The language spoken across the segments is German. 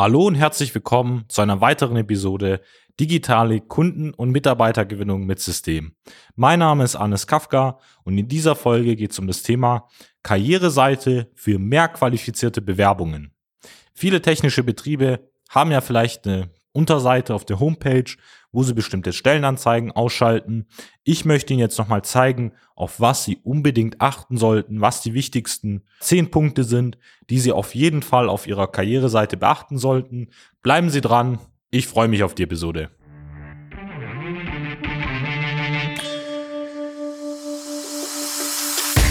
Hallo und herzlich willkommen zu einer weiteren Episode Digitale Kunden- und Mitarbeitergewinnung mit System. Mein Name ist Anis Kafka und in dieser Folge geht es um das Thema Karriereseite für mehr qualifizierte Bewerbungen. Viele technische Betriebe haben ja vielleicht eine Unterseite auf der Homepage, wo Sie bestimmte Stellenanzeigen ausschalten. Ich möchte Ihnen jetzt nochmal zeigen, auf was Sie unbedingt achten sollten, was die wichtigsten zehn Punkte sind, die Sie auf jeden Fall auf Ihrer Karriereseite beachten sollten. Bleiben Sie dran. Ich freue mich auf die Episode.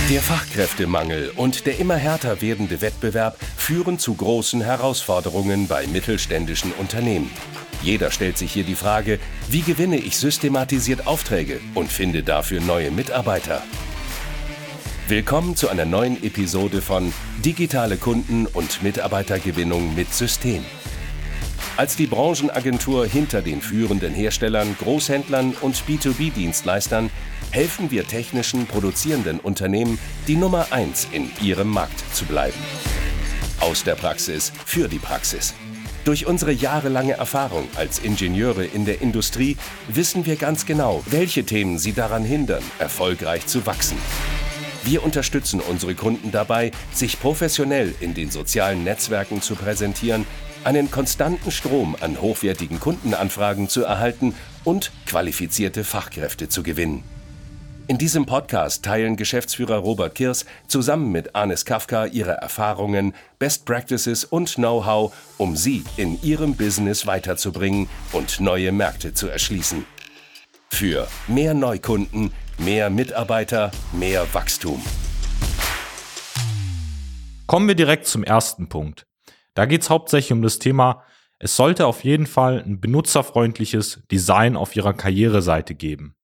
Der Fachkräftemangel und der immer härter werdende Wettbewerb führen zu großen Herausforderungen bei mittelständischen Unternehmen. Jeder stellt sich hier die Frage, wie gewinne ich systematisiert Aufträge und finde dafür neue Mitarbeiter? Willkommen zu einer neuen Episode von Digitale Kunden- und Mitarbeitergewinnung mit System. Als die Branchenagentur hinter den führenden Herstellern, Großhändlern und B2B-Dienstleistern helfen wir technischen produzierenden Unternehmen, die Nummer 1 in ihrem Markt zu bleiben. Aus der Praxis für die Praxis. Durch unsere jahrelange Erfahrung als Ingenieure in der Industrie wissen wir ganz genau, welche Themen sie daran hindern, erfolgreich zu wachsen. Wir unterstützen unsere Kunden dabei, sich professionell in den sozialen Netzwerken zu präsentieren, einen konstanten Strom an hochwertigen Kundenanfragen zu erhalten und qualifizierte Fachkräfte zu gewinnen. In diesem Podcast teilen Geschäftsführer Robert Kirs zusammen mit Anis Kafka ihre Erfahrungen, Best Practices und Know-how, um sie in ihrem Business weiterzubringen und neue Märkte zu erschließen. Für mehr Neukunden, mehr Mitarbeiter, mehr Wachstum. Kommen wir direkt zum ersten Punkt. Da geht es hauptsächlich um das Thema, es sollte auf jeden Fall ein benutzerfreundliches Design auf Ihrer Karriereseite geben.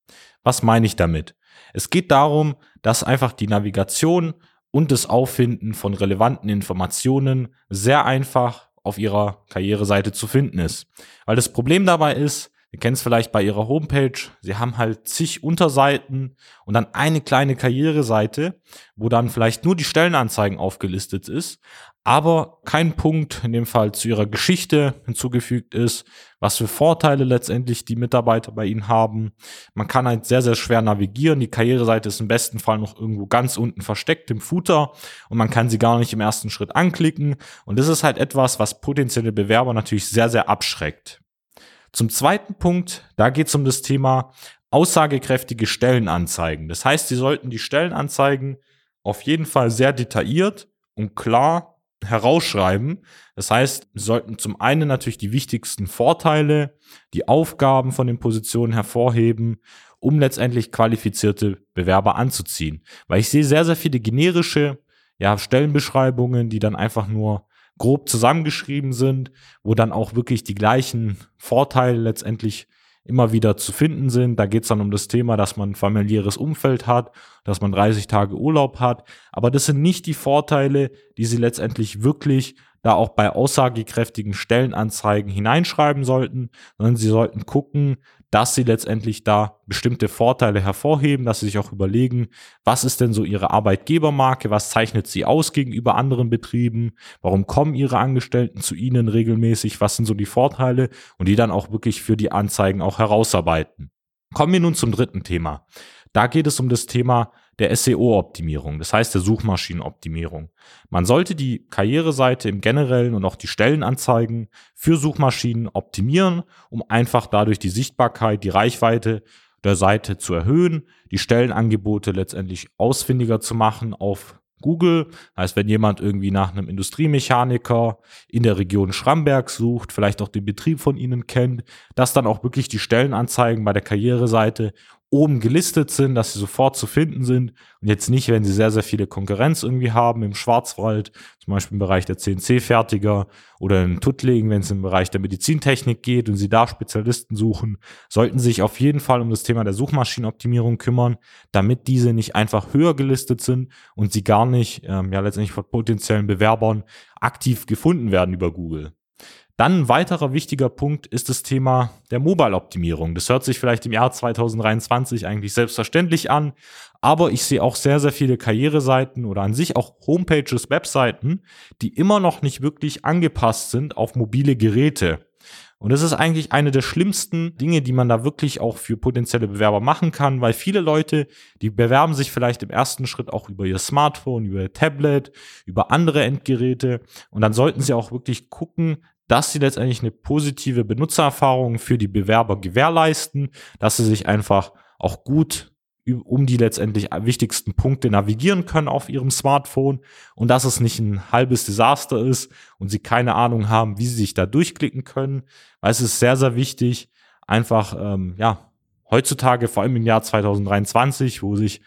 Was meine ich damit? Es geht darum, dass einfach die Navigation und das Auffinden von relevanten Informationen sehr einfach auf ihrer Karriereseite zu finden ist. Weil das Problem dabei ist, ihr kennt es vielleicht bei ihrer Homepage, sie haben halt zig Unterseiten und dann eine kleine Karriereseite, wo dann vielleicht nur die Stellenanzeigen aufgelistet ist, aber kein Punkt in dem Fall zu ihrer Geschichte hinzugefügt ist, was für Vorteile letztendlich die Mitarbeiter bei ihnen haben. Man kann halt sehr, sehr schwer navigieren. Die Karriereseite ist im besten Fall noch irgendwo ganz unten versteckt im Footer und man kann sie gar nicht im ersten Schritt anklicken. Und das ist halt etwas, was potenzielle Bewerber natürlich sehr, sehr abschreckt. Zum zweiten Punkt, da geht es um das Thema aussagekräftige Stellenanzeigen. Das heißt, Sie sollten die Stellenanzeigen auf jeden Fall sehr detailliert und klar herausschreiben. Das heißt, wir sollten zum einen natürlich die wichtigsten Vorteile, die Aufgaben von den Positionen hervorheben, um letztendlich qualifizierte Bewerber anzuziehen. Weil ich sehe sehr, sehr viele generische ja, Stellenbeschreibungen, die dann einfach nur grob zusammengeschrieben sind, wo dann auch wirklich die gleichen Vorteile letztendlich immer wieder zu finden sind. Da geht es dann um das Thema, dass man ein familiäres Umfeld hat, dass man 30 Tage Urlaub hat. Aber das sind nicht die Vorteile, die Sie letztendlich wirklich da auch bei aussagekräftigen Stellenanzeigen hineinschreiben sollten, sondern Sie sollten gucken, dass sie letztendlich da bestimmte Vorteile hervorheben, dass sie sich auch überlegen, was ist denn so ihre Arbeitgebermarke, was zeichnet sie aus gegenüber anderen Betrieben, warum kommen ihre Angestellten zu ihnen regelmäßig, was sind so die Vorteile und die dann auch wirklich für die Anzeigen auch herausarbeiten. Kommen wir nun zum dritten Thema. Da geht es um das Thema der SEO-Optimierung, das heißt der Suchmaschinenoptimierung. Man sollte die Karriereseite im Generellen und auch die Stellenanzeigen für Suchmaschinen optimieren, um einfach dadurch die Sichtbarkeit, die Reichweite der Seite zu erhöhen, die Stellenangebote letztendlich ausfindiger zu machen auf Google. Heißt, wenn jemand irgendwie nach einem Industriemechaniker in der Region Schramberg sucht, vielleicht auch den Betrieb von Ihnen kennt, dass dann auch wirklich die Stellenanzeigen bei der Karriereseite oben gelistet sind, dass sie sofort zu finden sind und jetzt nicht, wenn sie sehr, sehr viele Konkurrenz irgendwie haben im Schwarzwald, zum Beispiel im Bereich der CNC-Fertiger oder in Tuttlingen, wenn es im Bereich der Medizintechnik geht und sie da Spezialisten suchen, sollten sich auf jeden Fall um das Thema der Suchmaschinenoptimierung kümmern, damit diese nicht einfach höher gelistet sind und sie gar nicht, ähm, ja letztendlich von potenziellen Bewerbern aktiv gefunden werden über Google. Dann ein weiterer wichtiger Punkt ist das Thema der Mobile-Optimierung. Das hört sich vielleicht im Jahr 2023 eigentlich selbstverständlich an, aber ich sehe auch sehr, sehr viele Karriereseiten oder an sich auch Homepages, Webseiten, die immer noch nicht wirklich angepasst sind auf mobile Geräte. Und das ist eigentlich eine der schlimmsten Dinge, die man da wirklich auch für potenzielle Bewerber machen kann, weil viele Leute, die bewerben sich vielleicht im ersten Schritt auch über ihr Smartphone, über ihr Tablet, über andere Endgeräte. Und dann sollten sie auch wirklich gucken, dass sie letztendlich eine positive Benutzererfahrung für die Bewerber gewährleisten, dass sie sich einfach auch gut um die letztendlich wichtigsten Punkte navigieren können auf ihrem Smartphone und dass es nicht ein halbes Desaster ist und sie keine Ahnung haben, wie sie sich da durchklicken können. Weil es ist sehr, sehr wichtig, einfach, ähm, ja, heutzutage, vor allem im Jahr 2023, wo sich,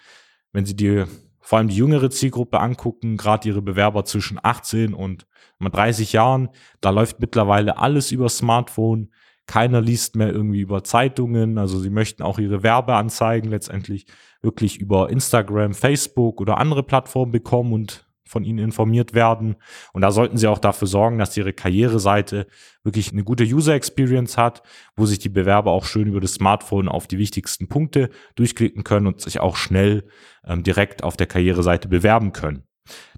wenn sie die, vor allem die jüngere Zielgruppe angucken, gerade ihre Bewerber zwischen 18 und 30 Jahren, da läuft mittlerweile alles über Smartphone. Keiner liest mehr irgendwie über Zeitungen. Also sie möchten auch ihre Werbeanzeigen letztendlich wirklich über Instagram, Facebook oder andere Plattformen bekommen und von ihnen informiert werden. Und da sollten sie auch dafür sorgen, dass ihre Karriereseite wirklich eine gute User Experience hat, wo sich die Bewerber auch schön über das Smartphone auf die wichtigsten Punkte durchklicken können und sich auch schnell ähm, direkt auf der Karriereseite bewerben können.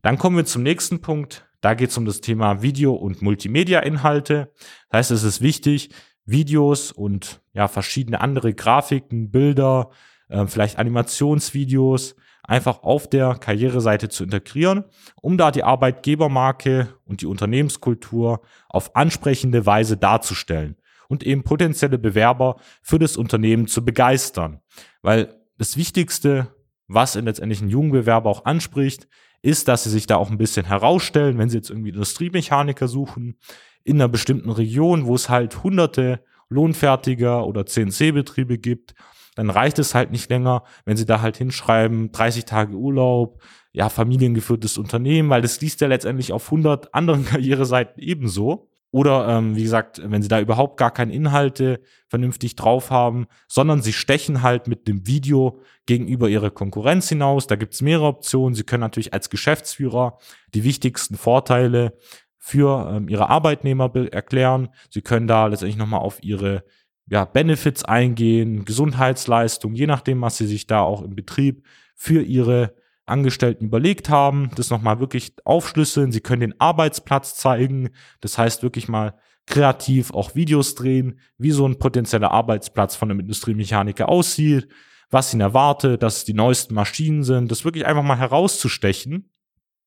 Dann kommen wir zum nächsten Punkt. Da geht es um das Thema Video- und Multimedia-Inhalte. Das heißt, es ist wichtig, Videos und ja, verschiedene andere Grafiken, Bilder, äh, vielleicht Animationsvideos einfach auf der Karriereseite zu integrieren, um da die Arbeitgebermarke und die Unternehmenskultur auf ansprechende Weise darzustellen und eben potenzielle Bewerber für das Unternehmen zu begeistern. Weil das Wichtigste, was in letztendlich einen jungen Bewerber auch anspricht, ist, dass sie sich da auch ein bisschen herausstellen, wenn sie jetzt irgendwie Industriemechaniker suchen, in einer bestimmten Region, wo es halt hunderte lohnfertiger oder CNC-Betriebe gibt, dann reicht es halt nicht länger, wenn sie da halt hinschreiben, 30 Tage Urlaub, ja, familiengeführtes Unternehmen, weil das liest ja letztendlich auf 100 anderen Karriereseiten ebenso. Oder ähm, wie gesagt, wenn sie da überhaupt gar keine Inhalte vernünftig drauf haben, sondern sie stechen halt mit dem Video gegenüber ihrer Konkurrenz hinaus. Da gibt's mehrere Optionen. Sie können natürlich als Geschäftsführer die wichtigsten Vorteile für ähm, ihre Arbeitnehmer erklären. Sie können da letztendlich nochmal auf ihre ja, Benefits eingehen, Gesundheitsleistung, je nachdem, was sie sich da auch im Betrieb für ihre Angestellten überlegt haben, das nochmal wirklich aufschlüsseln. Sie können den Arbeitsplatz zeigen, das heißt wirklich mal kreativ auch Videos drehen, wie so ein potenzieller Arbeitsplatz von einem Industriemechaniker aussieht, was ihn erwartet, dass es die neuesten Maschinen sind, das wirklich einfach mal herauszustechen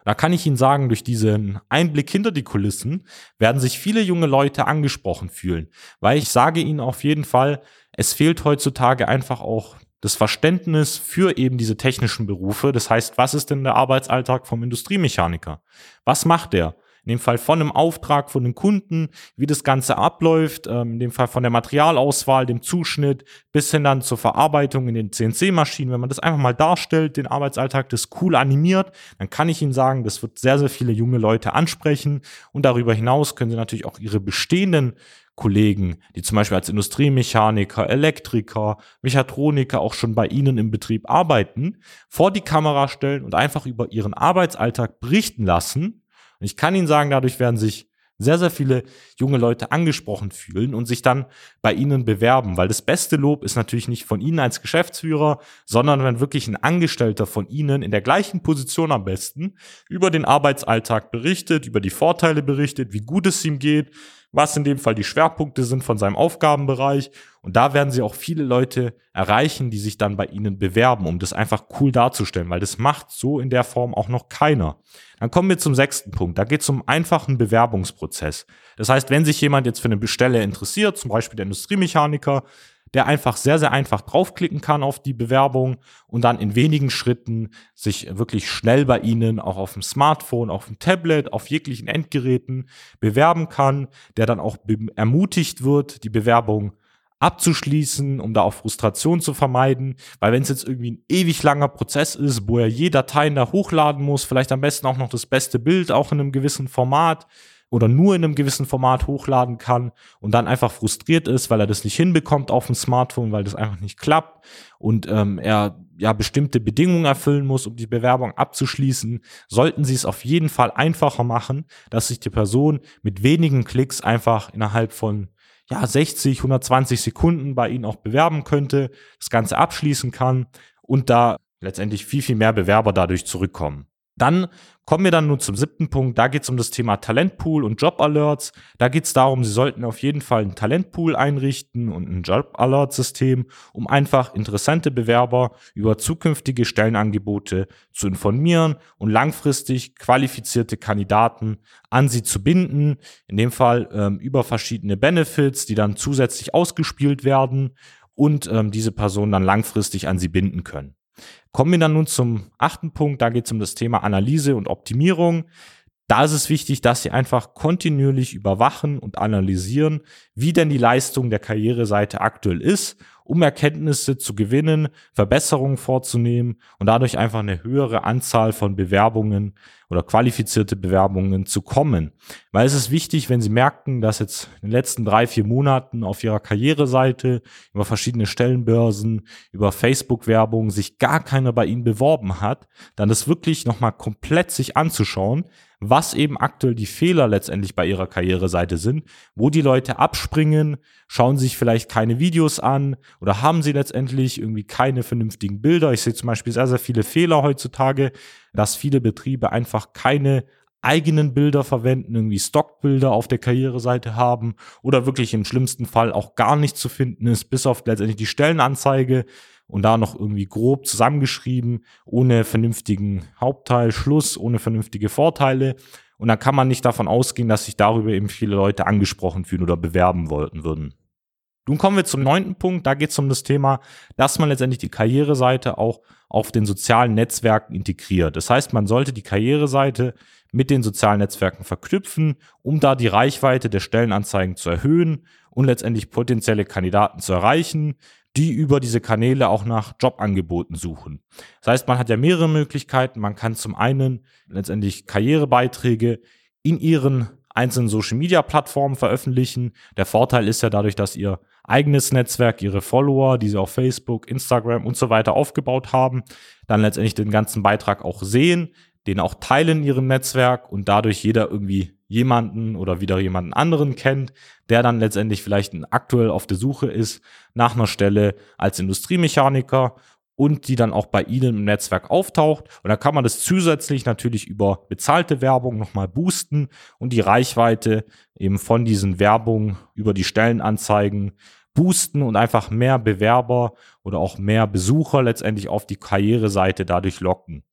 da kann ich Ihnen sagen, durch diesen Einblick hinter die Kulissen werden sich viele junge Leute angesprochen fühlen, weil ich sage Ihnen auf jeden Fall, es fehlt heutzutage einfach auch das Verständnis für eben diese technischen Berufe. Das heißt, was ist denn der Arbeitsalltag vom Industriemechaniker? Was macht der? In dem Fall von einem Auftrag von den Kunden, wie das Ganze abläuft, ähm, in dem Fall von der Materialauswahl, dem Zuschnitt, bis hin dann zur Verarbeitung in den CNC-Maschinen. Wenn man das einfach mal darstellt, den Arbeitsalltag, das cool animiert, dann kann ich Ihnen sagen, das wird sehr, sehr viele junge Leute ansprechen. Und darüber hinaus können Sie natürlich auch Ihre bestehenden Kollegen, die zum Beispiel als Industriemechaniker, Elektriker, Mechatroniker auch schon bei Ihnen im Betrieb arbeiten, vor die Kamera stellen und einfach über ihren Arbeitsalltag berichten lassen und ich kann Ihnen sagen, dadurch werden sich sehr, sehr viele junge Leute angesprochen fühlen und sich dann bei Ihnen bewerben, weil das beste Lob ist natürlich nicht von Ihnen als Geschäftsführer, sondern wenn wirklich ein Angestellter von Ihnen in der gleichen Position am besten über den Arbeitsalltag berichtet, über die Vorteile berichtet, wie gut es ihm geht, was in dem Fall die Schwerpunkte sind von seinem Aufgabenbereich. Und da werden sie auch viele Leute erreichen, die sich dann bei ihnen bewerben, um das einfach cool darzustellen, weil das macht so in der Form auch noch keiner. Dann kommen wir zum sechsten Punkt. Da geht es um einfachen Bewerbungsprozess. Das heißt, wenn sich jemand jetzt für eine Stelle interessiert, zum Beispiel der Industriemechaniker, der einfach sehr, sehr einfach draufklicken kann auf die Bewerbung und dann in wenigen Schritten sich wirklich schnell bei Ihnen auch auf dem Smartphone, auf dem Tablet, auf jeglichen Endgeräten bewerben kann, der dann auch ermutigt wird, die Bewerbung abzuschließen, um da auch Frustration zu vermeiden. Weil wenn es jetzt irgendwie ein ewig langer Prozess ist, wo er je Dateien da hochladen muss, vielleicht am besten auch noch das beste Bild, auch in einem gewissen Format, oder nur in einem gewissen Format hochladen kann und dann einfach frustriert ist, weil er das nicht hinbekommt auf dem Smartphone, weil das einfach nicht klappt und ähm, er ja bestimmte Bedingungen erfüllen muss, um die Bewerbung abzuschließen, sollten Sie es auf jeden Fall einfacher machen, dass sich die Person mit wenigen Klicks einfach innerhalb von ja 60, 120 Sekunden bei Ihnen auch bewerben könnte, das Ganze abschließen kann und da letztendlich viel, viel mehr Bewerber dadurch zurückkommen. Dann kommen wir dann nun zum siebten Punkt. Da geht es um das Thema Talentpool und Job-Alerts. Da geht es darum, Sie sollten auf jeden Fall einen Talentpool einrichten und ein Job-Alert-System, um einfach interessante Bewerber über zukünftige Stellenangebote zu informieren und langfristig qualifizierte Kandidaten an sie zu binden. In dem Fall ähm, über verschiedene Benefits, die dann zusätzlich ausgespielt werden und ähm, diese Personen dann langfristig an sie binden können. Kommen wir dann nun zum achten Punkt, da geht es um das Thema Analyse und Optimierung. Da ist es wichtig, dass Sie einfach kontinuierlich überwachen und analysieren, wie denn die Leistung der Karriereseite aktuell ist, um Erkenntnisse zu gewinnen, Verbesserungen vorzunehmen und dadurch einfach eine höhere Anzahl von Bewerbungen oder qualifizierte Bewerbungen zu kommen. Weil es ist wichtig, wenn Sie merken, dass jetzt in den letzten drei, vier Monaten auf Ihrer Karriereseite über verschiedene Stellenbörsen, über Facebook-Werbung sich gar keiner bei Ihnen beworben hat, dann das wirklich nochmal komplett sich anzuschauen, was eben aktuell die Fehler letztendlich bei ihrer Karriereseite sind, wo die Leute abspringen, schauen sich vielleicht keine Videos an oder haben sie letztendlich irgendwie keine vernünftigen Bilder. Ich sehe zum Beispiel sehr, sehr viele Fehler heutzutage, dass viele Betriebe einfach keine eigenen Bilder verwenden, irgendwie Stockbilder auf der Karriereseite haben oder wirklich im schlimmsten Fall auch gar nicht zu finden ist, bis auf letztendlich die Stellenanzeige und da noch irgendwie grob zusammengeschrieben, ohne vernünftigen Hauptteil, Schluss, ohne vernünftige Vorteile. Und dann kann man nicht davon ausgehen, dass sich darüber eben viele Leute angesprochen fühlen oder bewerben wollten würden. Nun kommen wir zum neunten Punkt. Da geht es um das Thema, dass man letztendlich die Karriereseite auch auf den sozialen Netzwerken integriert. Das heißt, man sollte die Karriereseite mit den sozialen Netzwerken verknüpfen, um da die Reichweite der Stellenanzeigen zu erhöhen und letztendlich potenzielle Kandidaten zu erreichen, die über diese Kanäle auch nach Jobangeboten suchen. Das heißt, man hat ja mehrere Möglichkeiten. Man kann zum einen letztendlich Karrierebeiträge in ihren einzelnen Social Media Plattformen veröffentlichen. Der Vorteil ist ja dadurch, dass ihr eigenes Netzwerk, ihre Follower, die sie auf Facebook, Instagram und so weiter aufgebaut haben, dann letztendlich den ganzen Beitrag auch sehen, den auch teilen in ihrem Netzwerk und dadurch jeder irgendwie jemanden oder wieder jemanden anderen kennt, der dann letztendlich vielleicht aktuell auf der Suche ist nach einer Stelle als Industriemechaniker und die dann auch bei Ihnen im Netzwerk auftaucht. Und dann kann man das zusätzlich natürlich über bezahlte Werbung nochmal boosten und die Reichweite eben von diesen Werbungen über die Stellenanzeigen boosten und einfach mehr Bewerber oder auch mehr Besucher letztendlich auf die Karriereseite dadurch locken.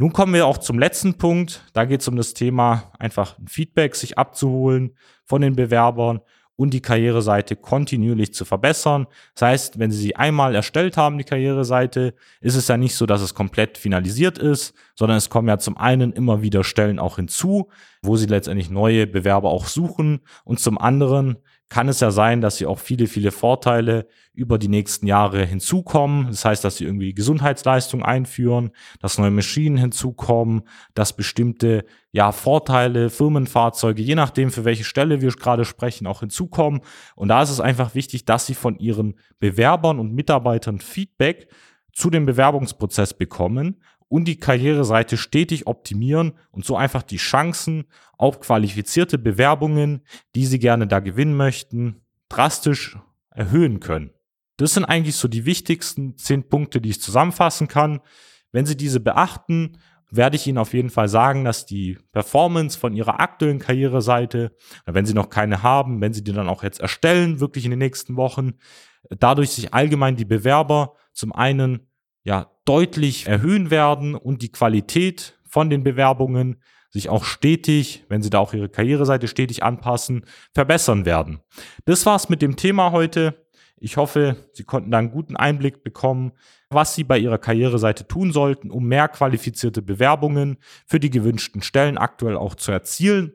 Nun kommen wir auch zum letzten Punkt. Da geht es um das Thema, einfach ein Feedback sich abzuholen von den Bewerbern und die Karriereseite kontinuierlich zu verbessern. Das heißt, wenn Sie sie einmal erstellt haben, die Karriereseite, ist es ja nicht so, dass es komplett finalisiert ist, sondern es kommen ja zum einen immer wieder Stellen auch hinzu, wo Sie letztendlich neue Bewerber auch suchen und zum anderen kann es ja sein, dass sie auch viele, viele Vorteile über die nächsten Jahre hinzukommen. Das heißt, dass sie irgendwie Gesundheitsleistungen einführen, dass neue Maschinen hinzukommen, dass bestimmte ja, Vorteile, Firmenfahrzeuge, je nachdem, für welche Stelle wir gerade sprechen, auch hinzukommen. Und da ist es einfach wichtig, dass sie von ihren Bewerbern und Mitarbeitern Feedback zu dem Bewerbungsprozess bekommen und die Karriereseite stetig optimieren und so einfach die Chancen auf qualifizierte Bewerbungen, die Sie gerne da gewinnen möchten, drastisch erhöhen können. Das sind eigentlich so die wichtigsten zehn Punkte, die ich zusammenfassen kann. Wenn Sie diese beachten, werde ich Ihnen auf jeden Fall sagen, dass die Performance von Ihrer aktuellen Karriereseite, wenn Sie noch keine haben, wenn Sie die dann auch jetzt erstellen, wirklich in den nächsten Wochen, dadurch sich allgemein die Bewerber zum einen ja deutlich erhöhen werden und die Qualität von den Bewerbungen sich auch stetig, wenn sie da auch ihre Karriereseite stetig anpassen, verbessern werden. Das war's mit dem Thema heute. Ich hoffe, Sie konnten da einen guten Einblick bekommen, was Sie bei Ihrer Karriereseite tun sollten, um mehr qualifizierte Bewerbungen für die gewünschten Stellen aktuell auch zu erzielen.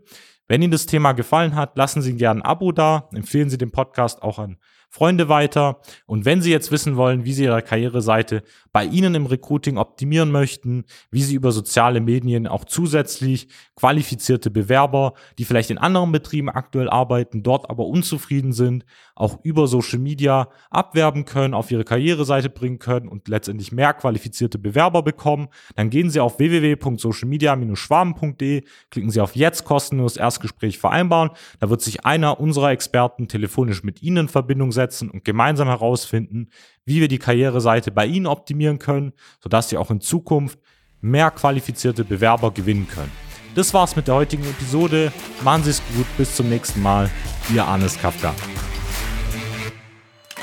Wenn Ihnen das Thema gefallen hat, lassen Sie gerne ein Abo da, empfehlen Sie den Podcast auch an Freunde weiter. Und wenn Sie jetzt wissen wollen, wie Sie Ihre Karriereseite bei Ihnen im Recruiting optimieren möchten, wie Sie über soziale Medien auch zusätzlich qualifizierte Bewerber, die vielleicht in anderen Betrieben aktuell arbeiten, dort aber unzufrieden sind, auch über Social Media abwerben können, auf Ihre Karriereseite bringen können und letztendlich mehr qualifizierte Bewerber bekommen, dann gehen Sie auf www.socialmedia-schwaben.de, klicken Sie auf jetzt kostenlos Erstgespräch vereinbaren. Da wird sich einer unserer Experten telefonisch mit Ihnen in Verbindung setzen zusammensetzen und gemeinsam herausfinden, wie wir die Karriereseite bei Ihnen optimieren können, sodass Sie auch in Zukunft mehr qualifizierte Bewerber gewinnen können. Das war's mit der heutigen Episode. Machen Sie es gut, bis zum nächsten Mal. Ihr Arnes Kafka.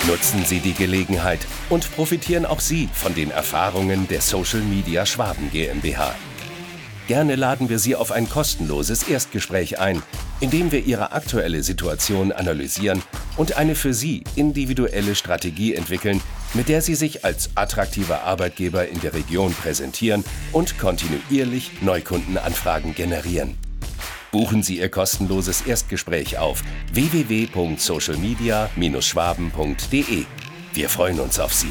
Nutzen Sie die Gelegenheit und profitieren auch Sie von den Erfahrungen der Social Media Schwaben GmbH. Gerne laden wir Sie auf ein kostenloses Erstgespräch ein, in dem wir Ihre aktuelle Situation analysieren und eine für Sie individuelle Strategie entwickeln, mit der Sie sich als attraktiver Arbeitgeber in der Region präsentieren und kontinuierlich Neukundenanfragen generieren. Buchen Sie Ihr kostenloses Erstgespräch auf www.socialmedia-schwaben.de. Wir freuen uns auf Sie.